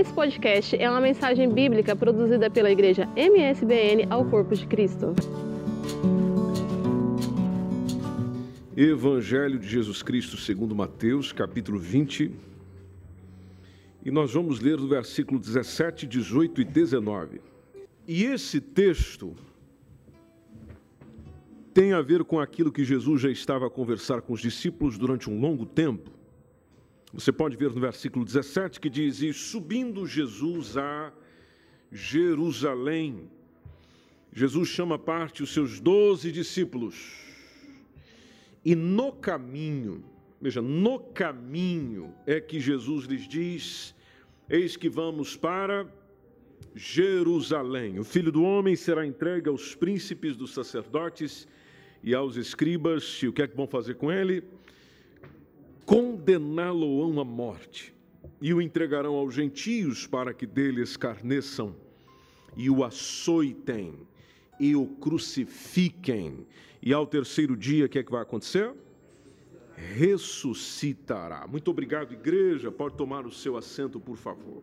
Esse podcast é uma mensagem bíblica produzida pela igreja MSBN ao Corpo de Cristo. Evangelho de Jesus Cristo segundo Mateus, capítulo 20. E nós vamos ler do versículo 17, 18 e 19. E esse texto tem a ver com aquilo que Jesus já estava a conversar com os discípulos durante um longo tempo você pode ver no versículo 17 que diz: E subindo Jesus a Jerusalém, Jesus chama à parte os seus doze discípulos, e no caminho, veja, no caminho é que Jesus lhes diz: Eis que vamos para Jerusalém. O filho do homem será entregue aos príncipes dos sacerdotes e aos escribas, e o que é que vão fazer com ele? Condená-lo-ão à morte e o entregarão aos gentios para que dele escarneçam e o açoitem e o crucifiquem. E ao terceiro dia, o que é que vai acontecer? Ressuscitará. Muito obrigado, igreja. Pode tomar o seu assento, por favor.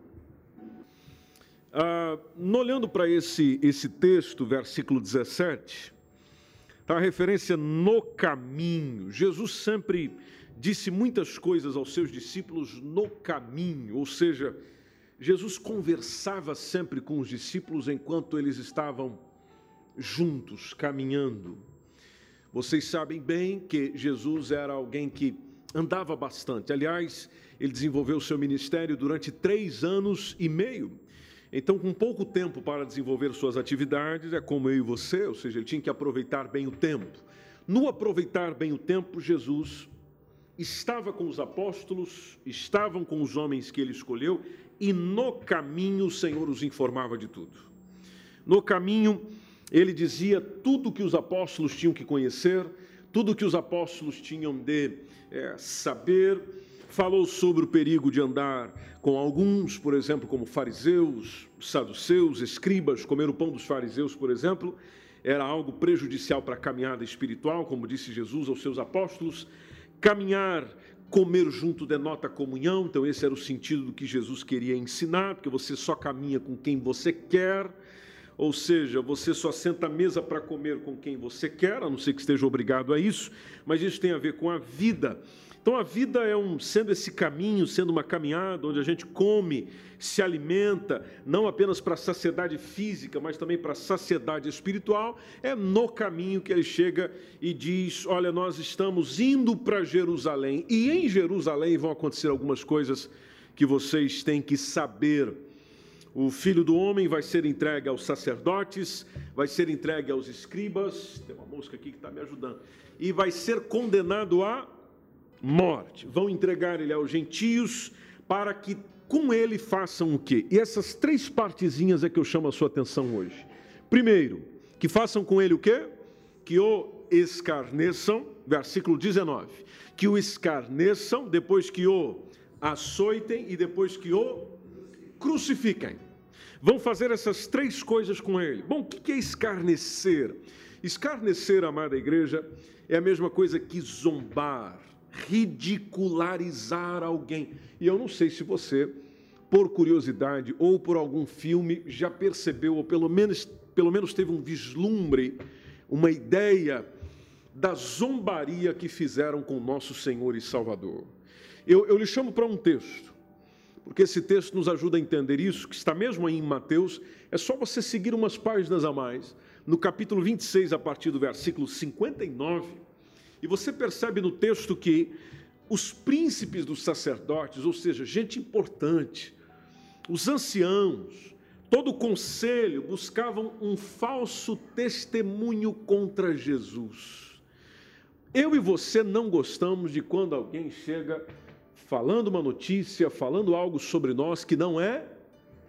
Ah, olhando para esse, esse texto, versículo 17, está a referência no caminho. Jesus sempre disse muitas coisas aos seus discípulos no caminho, ou seja, Jesus conversava sempre com os discípulos enquanto eles estavam juntos, caminhando. Vocês sabem bem que Jesus era alguém que andava bastante. Aliás, ele desenvolveu seu ministério durante três anos e meio. Então, com pouco tempo para desenvolver suas atividades, é como eu e você, ou seja, ele tinha que aproveitar bem o tempo. No aproveitar bem o tempo, Jesus estava com os apóstolos, estavam com os homens que ele escolheu, e no caminho o Senhor os informava de tudo. No caminho, ele dizia tudo que os apóstolos tinham que conhecer, tudo que os apóstolos tinham de é, saber. Falou sobre o perigo de andar com alguns, por exemplo, como fariseus, saduceus, escribas, comer o pão dos fariseus, por exemplo, era algo prejudicial para a caminhada espiritual, como disse Jesus aos seus apóstolos. Caminhar, comer junto denota comunhão, então esse era o sentido do que Jesus queria ensinar, porque você só caminha com quem você quer, ou seja, você só senta à mesa para comer com quem você quer, a não ser que esteja obrigado a isso, mas isso tem a ver com a vida. Então a vida é um sendo esse caminho, sendo uma caminhada onde a gente come, se alimenta, não apenas para a saciedade física, mas também para a saciedade espiritual, é no caminho que ele chega e diz: "Olha, nós estamos indo para Jerusalém e em Jerusalém vão acontecer algumas coisas que vocês têm que saber. O filho do homem vai ser entregue aos sacerdotes, vai ser entregue aos escribas, tem uma mosca aqui que está me ajudando, e vai ser condenado a morte. Vão entregar ele aos gentios para que com ele façam o quê? E essas três partezinhas é que eu chamo a sua atenção hoje. Primeiro, que façam com ele o quê? Que o escarneçam, versículo 19. Que o escarneçam, depois que o açoitem e depois que o crucifiquem. Vão fazer essas três coisas com ele. Bom, o que é escarnecer? Escarnecer, amada igreja, é a mesma coisa que zombar, ridicularizar alguém. E eu não sei se você, por curiosidade ou por algum filme, já percebeu, ou pelo menos, pelo menos teve um vislumbre, uma ideia da zombaria que fizeram com nosso Senhor e Salvador. Eu, eu lhe chamo para um texto, porque esse texto nos ajuda a entender isso, que está mesmo aí em Mateus, é só você seguir umas páginas a mais, no capítulo 26, a partir do versículo 59 e você percebe no texto que os príncipes dos sacerdotes, ou seja, gente importante, os anciãos, todo o conselho buscavam um falso testemunho contra Jesus. Eu e você não gostamos de quando alguém chega falando uma notícia, falando algo sobre nós que não é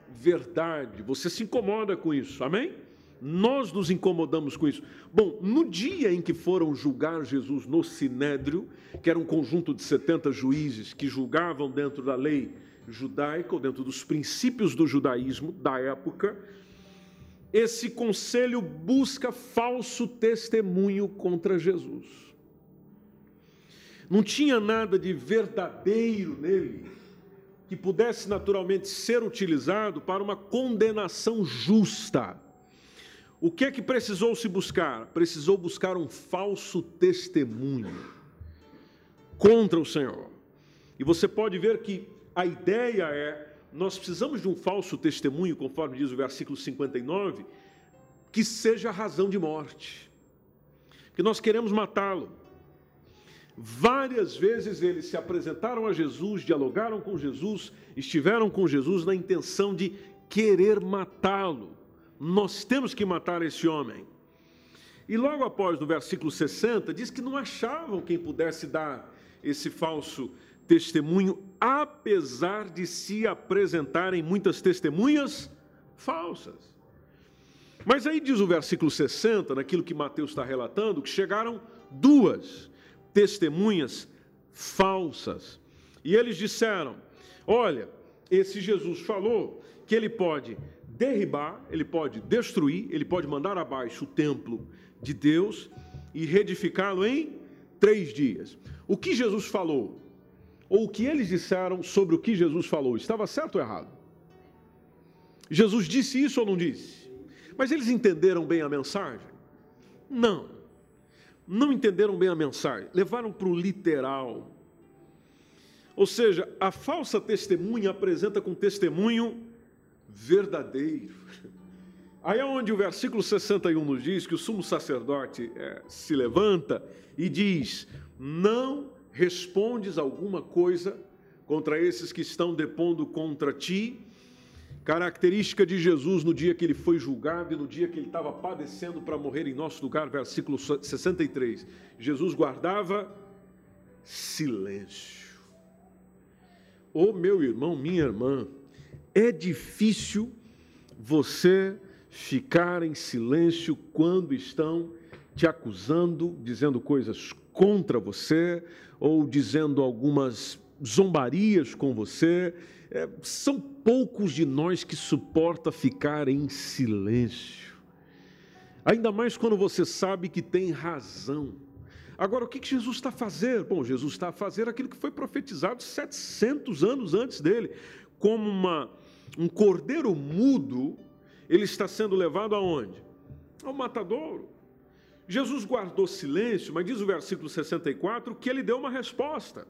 verdade. Você se incomoda com isso, amém? Nós nos incomodamos com isso. Bom, no dia em que foram julgar Jesus no Sinédrio, que era um conjunto de 70 juízes que julgavam dentro da lei judaica, ou dentro dos princípios do judaísmo da época, esse conselho busca falso testemunho contra Jesus. Não tinha nada de verdadeiro nele, que pudesse naturalmente ser utilizado para uma condenação justa. O que é que precisou se buscar? Precisou buscar um falso testemunho contra o Senhor. E você pode ver que a ideia é: nós precisamos de um falso testemunho, conforme diz o versículo 59, que seja razão de morte, que nós queremos matá-lo. Várias vezes eles se apresentaram a Jesus, dialogaram com Jesus, estiveram com Jesus na intenção de querer matá-lo. Nós temos que matar esse homem. E logo após, no versículo 60, diz que não achavam quem pudesse dar esse falso testemunho, apesar de se apresentarem muitas testemunhas falsas. Mas aí diz o versículo 60, naquilo que Mateus está relatando, que chegaram duas testemunhas falsas. E eles disseram: Olha, esse Jesus falou que ele pode derribar, ele pode destruir, ele pode mandar abaixo o templo de Deus e reedificá-lo em três dias. O que Jesus falou, ou o que eles disseram sobre o que Jesus falou, estava certo ou errado? Jesus disse isso ou não disse? Mas eles entenderam bem a mensagem? Não. Não entenderam bem a mensagem, levaram para o literal. Ou seja, a falsa testemunha apresenta com testemunho verdadeiro. Aí é onde o versículo 61 nos diz que o sumo sacerdote é, se levanta e diz: Não respondes alguma coisa contra esses que estão depondo contra ti. Característica de Jesus no dia que ele foi julgado e no dia que ele estava padecendo para morrer em nosso lugar, versículo 63. Jesus guardava silêncio. Ô oh, meu irmão, minha irmã, é difícil você ficar em silêncio quando estão te acusando, dizendo coisas contra você ou dizendo algumas zombarias com você. É, são poucos de nós que suporta ficar em silêncio. Ainda mais quando você sabe que tem razão. Agora, o que Jesus está a fazer? Bom, Jesus está a fazer aquilo que foi profetizado 700 anos antes dele, como uma, um cordeiro mudo, ele está sendo levado aonde? Ao matadouro. Jesus guardou silêncio, mas diz o versículo 64 que ele deu uma resposta.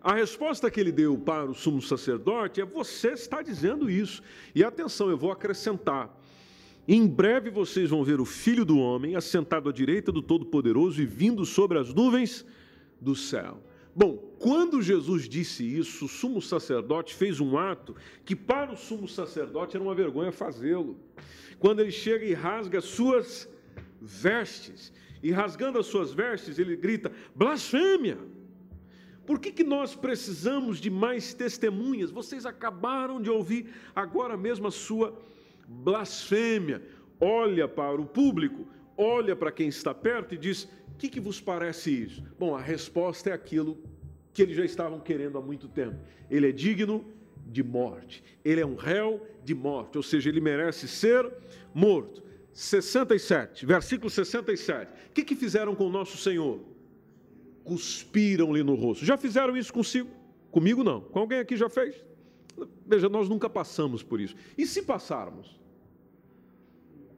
A resposta que ele deu para o sumo sacerdote é: você está dizendo isso. E atenção, eu vou acrescentar. Em breve vocês vão ver o filho do homem assentado à direita do Todo-Poderoso e vindo sobre as nuvens do céu. Bom, quando Jesus disse isso, o sumo sacerdote fez um ato que para o sumo sacerdote era uma vergonha fazê-lo. Quando ele chega e rasga as suas vestes, e rasgando as suas vestes, ele grita: blasfêmia! Por que, que nós precisamos de mais testemunhas? Vocês acabaram de ouvir agora mesmo a sua blasfêmia. Olha para o público, olha para quem está perto e diz: o que, que vos parece isso? Bom, a resposta é aquilo que eles já estavam querendo há muito tempo. Ele é digno de morte. Ele é um réu de morte, ou seja, ele merece ser morto. 67, versículo 67. O que, que fizeram com o nosso Senhor? Cuspiram-lhe no rosto. Já fizeram isso consigo? Comigo não. Com alguém aqui já fez? Veja, nós nunca passamos por isso. E se passarmos?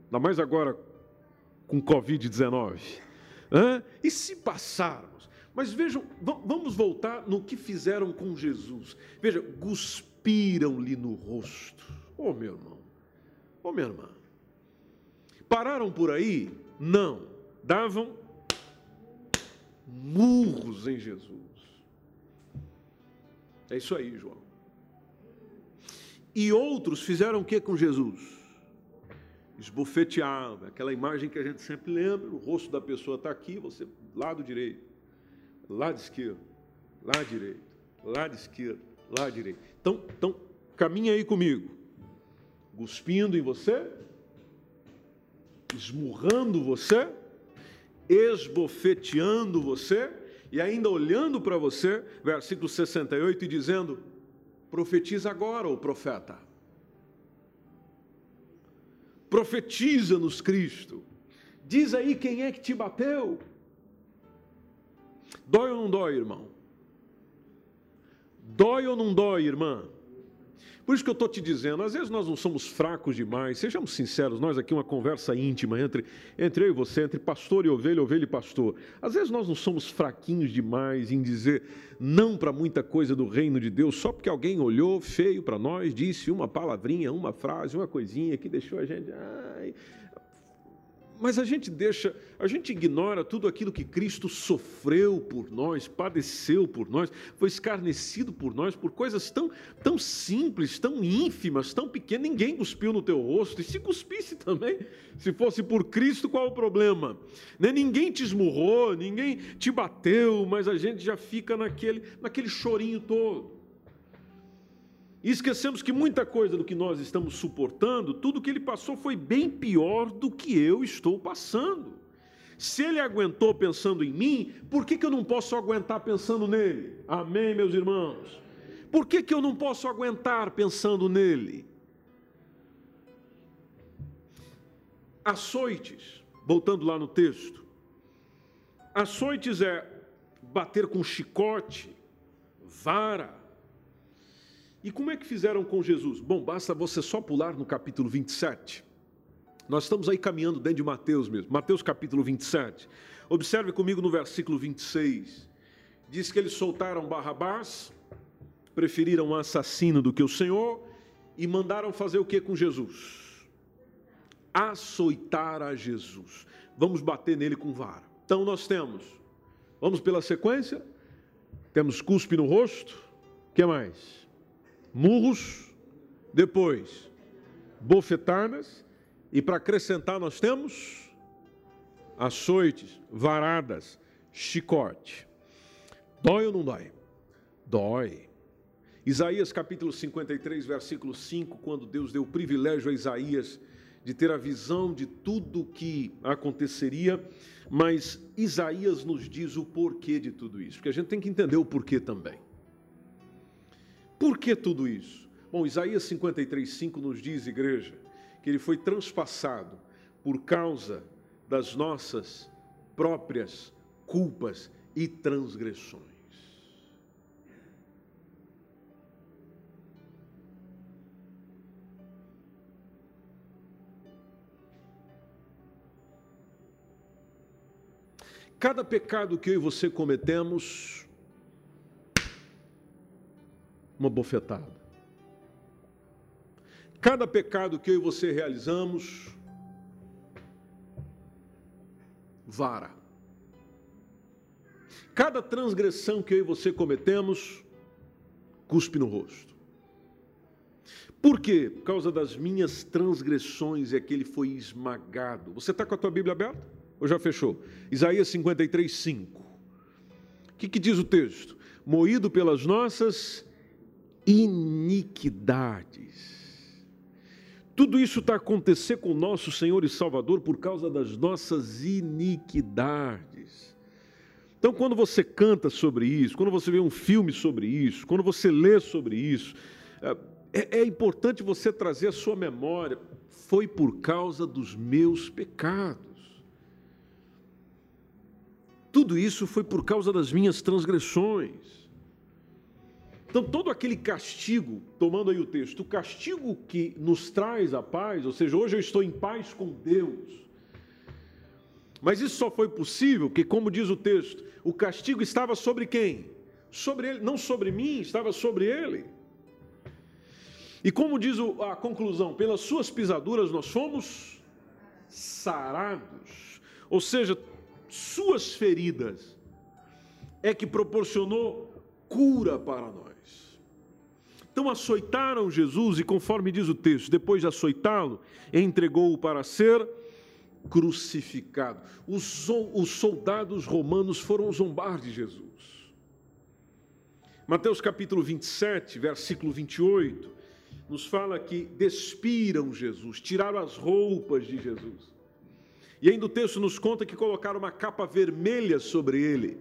Ainda mais agora com Covid-19. Hã? E se passarmos? Mas vejam, vamos voltar no que fizeram com Jesus. Veja, cuspiram-lhe no rosto. Oh, meu irmão, oh, minha irmã. Pararam por aí? Não. Davam murros em Jesus. É isso aí, João. E outros fizeram o que com Jesus? esbofeteava, aquela imagem que a gente sempre lembra, o rosto da pessoa está aqui, você lado direito, lado esquerdo, lado direito, lado esquerdo, lado direito. Então, então caminha aí comigo, cuspindo em você, esmurrando você, esbofeteando você e ainda olhando para você, versículo 68, e dizendo: profetiza agora, o profeta profetiza-nos Cristo. Diz aí quem é que te bateu. Dói ou não dói, irmão? Dói ou não dói, irmã? Por isso que eu estou te dizendo, às vezes nós não somos fracos demais, sejamos sinceros, nós aqui uma conversa íntima entre, entre eu e você, entre pastor e ovelha, ovelha e pastor. Às vezes nós não somos fraquinhos demais em dizer não para muita coisa do reino de Deus, só porque alguém olhou feio para nós, disse uma palavrinha, uma frase, uma coisinha que deixou a gente. Ai, mas a gente deixa, a gente ignora tudo aquilo que Cristo sofreu por nós, padeceu por nós, foi escarnecido por nós, por coisas tão, tão simples, tão ínfimas, tão pequenas. Ninguém cuspiu no teu rosto, e se cuspisse também, se fosse por Cristo, qual o problema? Né? Ninguém te esmurrou, ninguém te bateu, mas a gente já fica naquele, naquele chorinho todo. E esquecemos que muita coisa do que nós estamos suportando, tudo que ele passou foi bem pior do que eu estou passando. Se ele aguentou pensando em mim, por que, que eu não posso aguentar pensando nele? Amém, meus irmãos? Por que, que eu não posso aguentar pensando nele? Açoites, voltando lá no texto. Açoites é bater com chicote, vara, e como é que fizeram com Jesus? Bom, basta você só pular no capítulo 27. Nós estamos aí caminhando dentro de Mateus mesmo. Mateus capítulo 27. Observe comigo no versículo 26. Diz que eles soltaram Barrabás, preferiram um assassino do que o Senhor e mandaram fazer o que com Jesus? Açoitar a Jesus. Vamos bater nele com vara. Então nós temos, vamos pela sequência, temos cuspe no rosto, o que mais? Murros, depois bofetadas, e para acrescentar nós temos açoites, varadas, chicote. Dói ou não dói? Dói. Isaías capítulo 53, versículo 5, quando Deus deu o privilégio a Isaías de ter a visão de tudo o que aconteceria, mas Isaías nos diz o porquê de tudo isso, porque a gente tem que entender o porquê também. Por que tudo isso? Bom, Isaías 53:5 nos diz, igreja, que ele foi transpassado por causa das nossas próprias culpas e transgressões. Cada pecado que eu e você cometemos, uma bofetada. Cada pecado que eu e você realizamos, vara. Cada transgressão que eu e você cometemos, cuspe no rosto. Por quê? Por causa das minhas transgressões é que ele foi esmagado. Você está com a tua Bíblia aberta? Ou já fechou? Isaías 53, 5. O que, que diz o texto? Moído pelas nossas iniquidades. Tudo isso está acontecendo com o nosso Senhor e Salvador por causa das nossas iniquidades. Então, quando você canta sobre isso, quando você vê um filme sobre isso, quando você lê sobre isso, é, é importante você trazer a sua memória. Foi por causa dos meus pecados. Tudo isso foi por causa das minhas transgressões. Então, todo aquele castigo, tomando aí o texto, o castigo que nos traz a paz, ou seja, hoje eu estou em paz com Deus. Mas isso só foi possível porque, como diz o texto, o castigo estava sobre quem? Sobre ele, não sobre mim, estava sobre ele. E como diz a conclusão, pelas suas pisaduras nós fomos sarados. Ou seja, suas feridas é que proporcionou cura para nós. Então açoitaram Jesus e, conforme diz o texto, depois de açoitá-lo, entregou-o para ser crucificado. Os, os soldados romanos foram zombar de Jesus. Mateus capítulo 27, versículo 28, nos fala que despiram Jesus, tiraram as roupas de Jesus. E ainda o texto nos conta que colocaram uma capa vermelha sobre ele.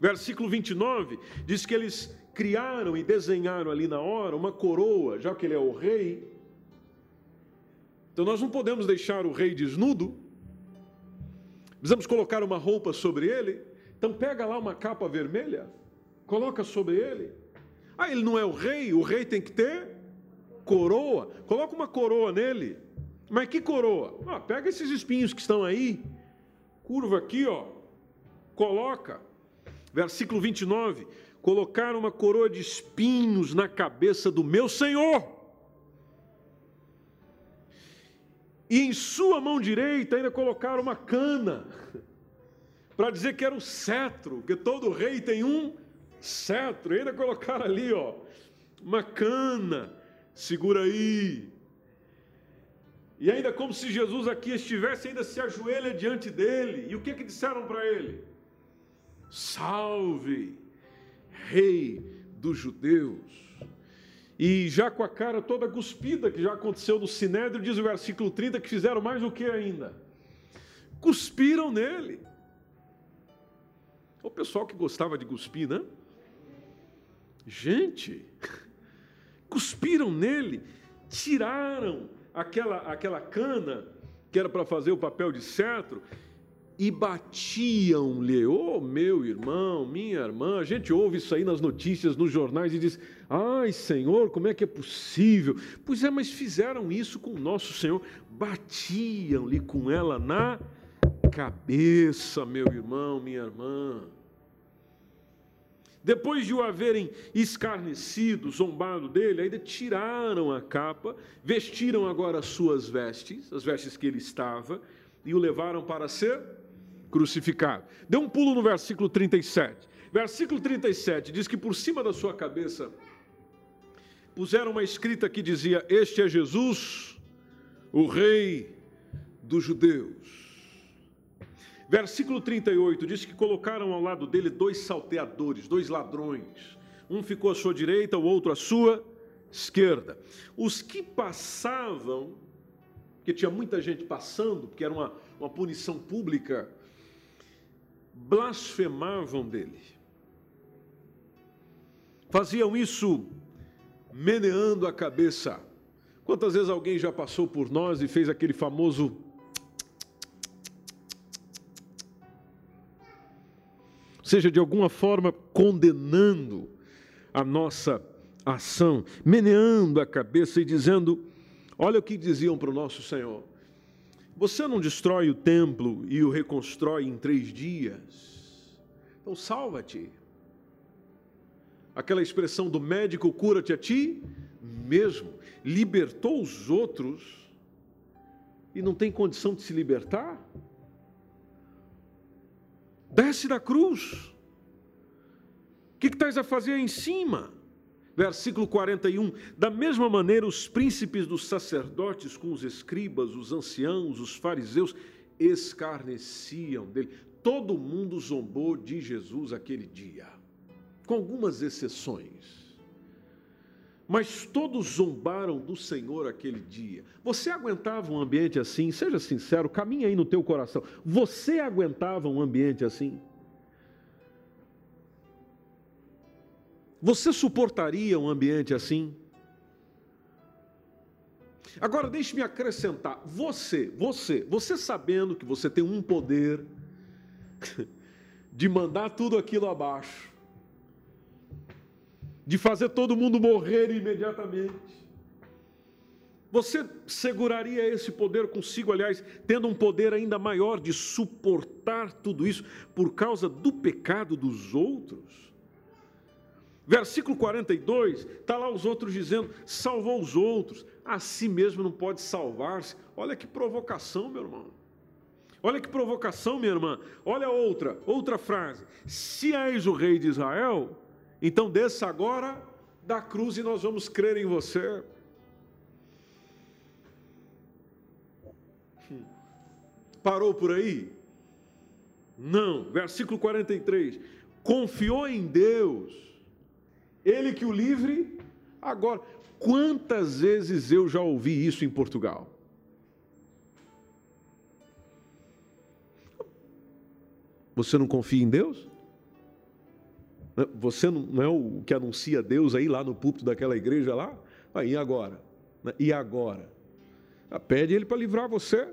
Versículo 29 diz que eles criaram e desenharam ali na hora uma coroa, já que ele é o rei. Então nós não podemos deixar o rei desnudo. Precisamos colocar uma roupa sobre ele. Então pega lá uma capa vermelha, coloca sobre ele. Ah, ele não é o rei, o rei tem que ter coroa. Coloca uma coroa nele. Mas que coroa? Ah, pega esses espinhos que estão aí, curva aqui, ó, coloca. Versículo 29. Colocaram uma coroa de espinhos na cabeça do meu Senhor. E em sua mão direita ainda colocaram uma cana, para dizer que era o cetro, porque todo rei tem um cetro. E ainda colocaram ali, ó, uma cana, segura aí. E ainda como se Jesus aqui estivesse, ainda se ajoelha diante dele. E o que que disseram para ele? Salve, Rei dos Judeus. E já com a cara toda cuspida, que já aconteceu no Sinédrio, diz o versículo 30, que fizeram mais do que ainda? Cuspiram nele. O pessoal que gostava de cuspir, né? Gente, cuspiram nele, tiraram aquela, aquela cana que era para fazer o papel de cetro e batiam-lhe, oh meu irmão, minha irmã, a gente ouve isso aí nas notícias, nos jornais e diz: ai Senhor, como é que é possível? Pois é, mas fizeram isso com o nosso Senhor, batiam-lhe com ela na cabeça, meu irmão, minha irmã. Depois de o haverem escarnecido, zombado dele, ainda tiraram a capa, vestiram agora as suas vestes, as vestes que ele estava, e o levaram para ser crucificado. Dê um pulo no versículo 37. Versículo 37 diz que por cima da sua cabeça puseram uma escrita que dizia: Este é Jesus, o Rei dos Judeus. Versículo 38 diz que colocaram ao lado dele dois salteadores, dois ladrões. Um ficou à sua direita, o outro à sua esquerda. Os que passavam, que tinha muita gente passando, porque era uma, uma punição pública, blasfemavam dele. Faziam isso meneando a cabeça. Quantas vezes alguém já passou por nós e fez aquele famoso seja de alguma forma condenando a nossa ação, meneando a cabeça e dizendo: Olha o que diziam para o nosso Senhor. Você não destrói o templo e o reconstrói em três dias. Então salva-te. Aquela expressão do médico cura-te a ti mesmo. Libertou os outros e não tem condição de se libertar? Desce da cruz. O que, que estás a fazer aí em cima? Versículo 41. Da mesma maneira, os príncipes dos sacerdotes, com os escribas, os anciãos, os fariseus, escarneciam dele. Todo mundo zombou de Jesus aquele dia, com algumas exceções mas todos zombaram do Senhor aquele dia. Você aguentava um ambiente assim? Seja sincero, caminha aí no teu coração. Você aguentava um ambiente assim? Você suportaria um ambiente assim? Agora deixe-me acrescentar, você, você, você sabendo que você tem um poder de mandar tudo aquilo abaixo, de fazer todo mundo morrer imediatamente. Você seguraria esse poder consigo, aliás, tendo um poder ainda maior de suportar tudo isso por causa do pecado dos outros? Versículo 42, está lá os outros dizendo: salvou os outros, a si mesmo não pode salvar-se. Olha que provocação, meu irmão. Olha que provocação, minha irmã. Olha outra, outra frase. Se és o rei de Israel, então desça agora da cruz e nós vamos crer em você. Parou por aí? Não. Versículo 43. Confiou em Deus, Ele que o livre agora. Quantas vezes eu já ouvi isso em Portugal? Você não confia em Deus? Né? Você não é o que anuncia Deus aí lá no púlpito daquela igreja lá? Ah, e agora? Né? E agora? Ah, pede ele para livrar você.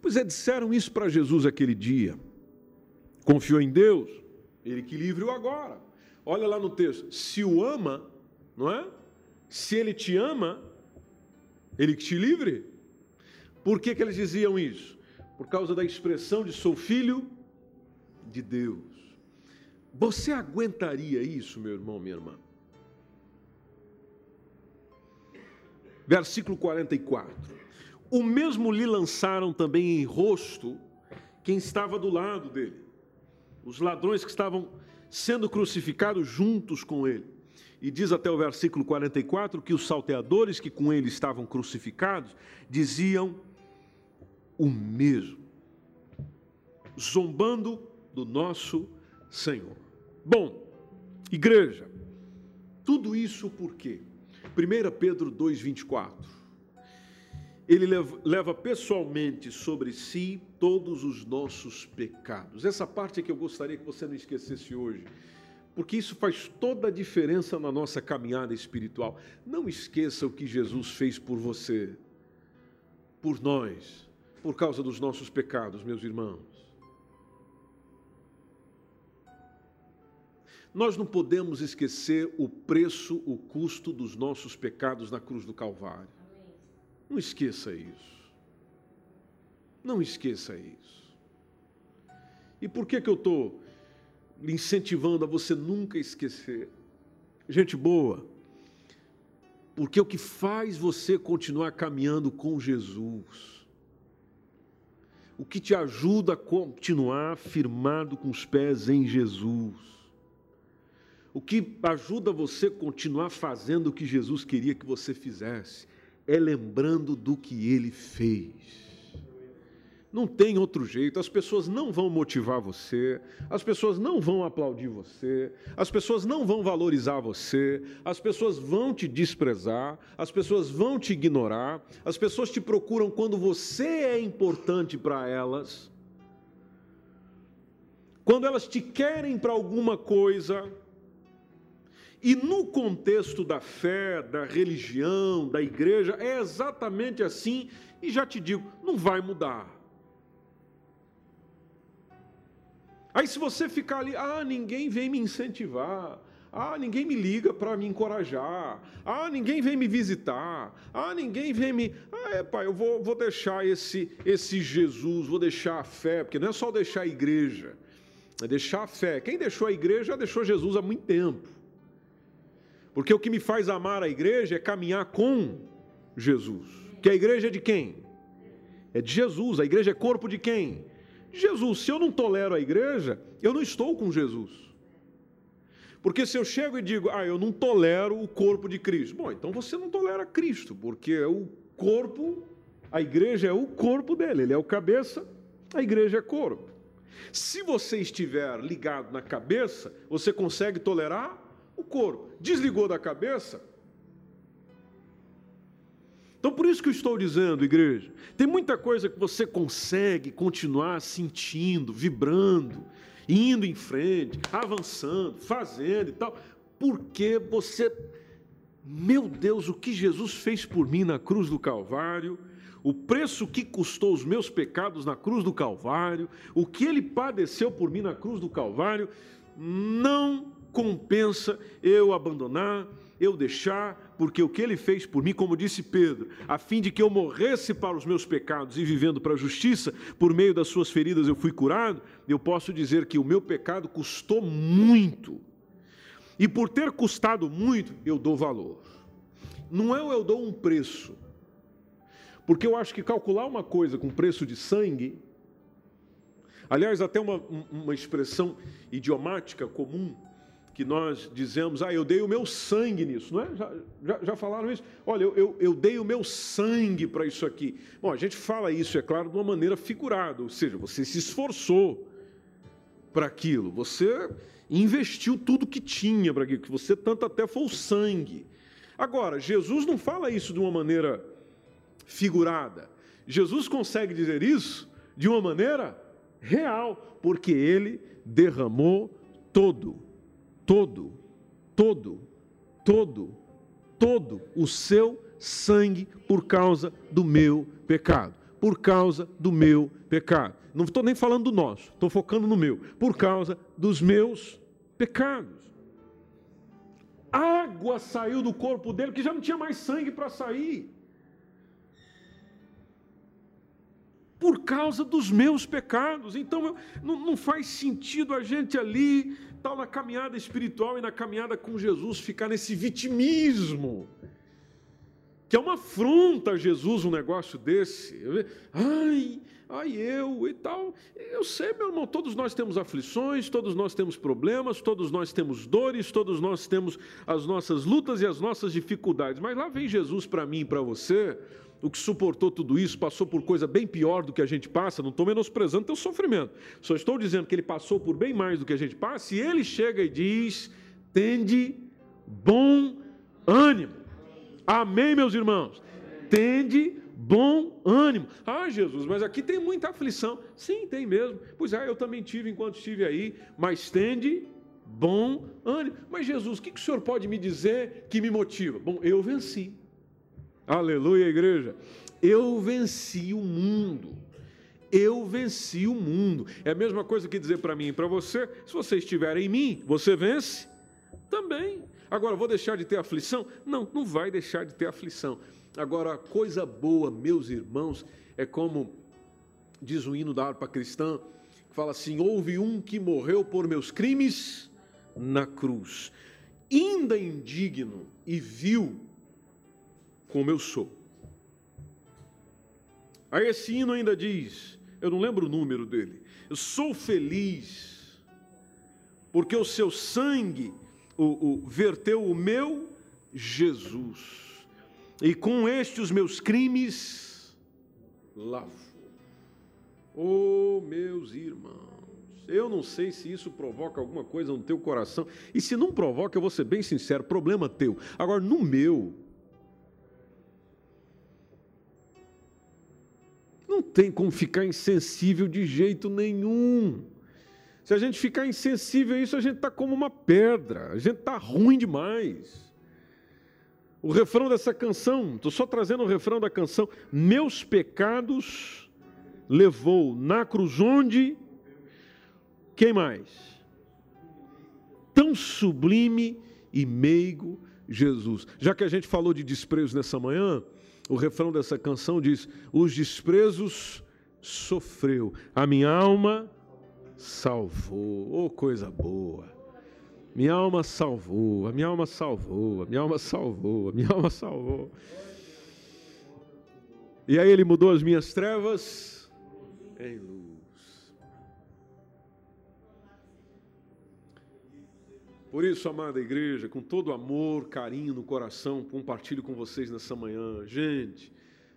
Pois é, disseram isso para Jesus aquele dia. Confiou em Deus, ele que livre o agora. Olha lá no texto, se o ama, não é? Se ele te ama, ele que te livre. Por que, que eles diziam isso? Por causa da expressão de sou filho de Deus. Você aguentaria isso, meu irmão, minha irmã? Versículo 44. O mesmo lhe lançaram também em rosto quem estava do lado dele, os ladrões que estavam sendo crucificados juntos com ele. E diz até o versículo 44 que os salteadores que com ele estavam crucificados diziam o mesmo, zombando do nosso Senhor. Bom, igreja, tudo isso por quê? 1 Pedro 2,24. Ele leva, pessoalmente sobre si todos os nossos pecados. Essa parte que eu gostaria que você não esquecesse hoje, porque isso faz toda a diferença na nossa caminhada espiritual. Não esqueça o que Jesus fez por você, por nós, por causa dos nossos pecados, meus irmãos. Nós não podemos esquecer o preço, o custo dos nossos pecados na cruz do Calvário. Não esqueça isso. Não esqueça isso. E por que, que eu estou lhe incentivando a você nunca esquecer? Gente boa, porque o que faz você continuar caminhando com Jesus, o que te ajuda a continuar firmado com os pés em Jesus, o que ajuda você a continuar fazendo o que Jesus queria que você fizesse é lembrando do que ele fez. Não tem outro jeito, as pessoas não vão motivar você, as pessoas não vão aplaudir você, as pessoas não vão valorizar você, as pessoas vão te desprezar, as pessoas vão te ignorar, as pessoas te procuram quando você é importante para elas. Quando elas te querem para alguma coisa, e no contexto da fé, da religião, da igreja, é exatamente assim, e já te digo, não vai mudar. Aí se você ficar ali, ah, ninguém vem me incentivar, ah, ninguém me liga para me encorajar, ah, ninguém vem me visitar, ah, ninguém vem me. Ah, é, pai, eu vou, vou deixar esse, esse Jesus, vou deixar a fé, porque não é só deixar a igreja, é deixar a fé. Quem deixou a igreja já deixou Jesus há muito tempo. Porque o que me faz amar a igreja é caminhar com Jesus. Que a igreja é de quem? É de Jesus. A igreja é corpo de quem? De Jesus. Se eu não tolero a igreja, eu não estou com Jesus. Porque se eu chego e digo, ah, eu não tolero o corpo de Cristo. Bom, então você não tolera Cristo, porque o corpo, a igreja é o corpo dele, ele é o cabeça, a igreja é corpo. Se você estiver ligado na cabeça, você consegue tolerar o corpo. Desligou da cabeça? Então, por isso que eu estou dizendo, igreja, tem muita coisa que você consegue continuar sentindo, vibrando, indo em frente, avançando, fazendo e tal, porque você, meu Deus, o que Jesus fez por mim na cruz do Calvário, o preço que custou os meus pecados na cruz do Calvário, o que ele padeceu por mim na cruz do Calvário, não compensa eu abandonar, eu deixar, porque o que ele fez por mim, como disse Pedro, a fim de que eu morresse para os meus pecados e vivendo para a justiça, por meio das suas feridas eu fui curado, eu posso dizer que o meu pecado custou muito. E por ter custado muito, eu dou valor. Não é eu dou um preço. Porque eu acho que calcular uma coisa com preço de sangue, aliás, até uma, uma expressão idiomática comum, que nós dizemos, ah, eu dei o meu sangue nisso, não é? Já, já, já falaram isso? Olha, eu, eu, eu dei o meu sangue para isso aqui. Bom, a gente fala isso, é claro, de uma maneira figurada, ou seja, você se esforçou para aquilo, você investiu tudo que tinha para aquilo, que você tanto até foi o sangue. Agora, Jesus não fala isso de uma maneira figurada. Jesus consegue dizer isso de uma maneira real, porque ele derramou todo todo, todo, todo, todo o seu sangue por causa do meu pecado. Por causa do meu pecado. Não estou nem falando do nosso, estou focando no meu. Por causa dos meus pecados. água saiu do corpo dele, que já não tinha mais sangue para sair. Por causa dos meus pecados. Então não, faz sentido a gente ali, tá na caminhada espiritual e na caminhada com Jesus, ficar nesse vitimismo que é uma afronta a Jesus um negócio desse. Ai, ai eu e tal. Eu sei, meu irmão, todos nós temos aflições, todos nós temos problemas, todos nós temos dores, todos nós temos as nossas lutas e as nossas dificuldades. Mas lá vem Jesus para mim e para você, o que suportou tudo isso, passou por coisa bem pior do que a gente passa, não estou menosprezando teu sofrimento. Só estou dizendo que ele passou por bem mais do que a gente passa, e ele chega e diz: tende bom ânimo. Amém, meus irmãos? Tende bom ânimo. Ah, Jesus, mas aqui tem muita aflição. Sim, tem mesmo. Pois é, eu também tive enquanto estive aí, mas tende bom ânimo. Mas Jesus, o que, que o Senhor pode me dizer que me motiva? Bom, eu venci. Aleluia, igreja. Eu venci o mundo. Eu venci o mundo. É a mesma coisa que dizer para mim e para você: se você estiver em mim, você vence também. Agora, vou deixar de ter aflição? Não, não vai deixar de ter aflição. Agora, coisa boa, meus irmãos, é como diz o hino da harpa cristã, que fala assim: houve um que morreu por meus crimes na cruz, ainda indigno e viu como eu sou. Aí esse hino ainda diz, eu não lembro o número dele, eu sou feliz, porque o seu sangue o, o, verteu o meu Jesus, e com este os meus crimes lavou. Oh, meus irmãos, eu não sei se isso provoca alguma coisa no teu coração, e se não provoca, eu vou ser bem sincero, problema teu. Agora, no meu, não tem como ficar insensível de jeito nenhum. Se a gente ficar insensível a isso, a gente está como uma pedra, a gente está ruim demais. O refrão dessa canção, estou só trazendo o refrão da canção: Meus pecados levou na cruz onde? Quem mais? Tão sublime e meigo Jesus. Já que a gente falou de desprezo nessa manhã, o refrão dessa canção diz: Os desprezos sofreu, a minha alma salvou. Oh, coisa boa. Minha alma salvou, a minha alma salvou, a minha alma salvou, a minha alma salvou. E aí ele mudou as minhas trevas em luz. Por isso, amada igreja, com todo amor, carinho no coração, compartilho com vocês nessa manhã. Gente,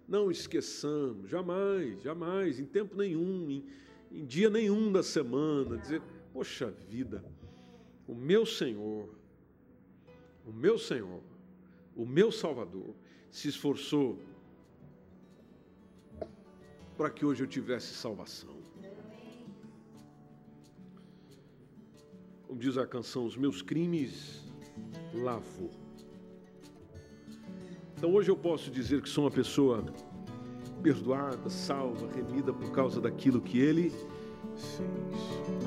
não esqueçamos, jamais, jamais, em tempo nenhum, em, em dia nenhum da semana, dizer: Poxa vida, o meu Senhor, o meu Senhor, o meu Salvador, se esforçou para que hoje eu tivesse salvação. Como diz a canção, os meus crimes lavou. Então hoje eu posso dizer que sou uma pessoa perdoada, salva, remida por causa daquilo que ele fez.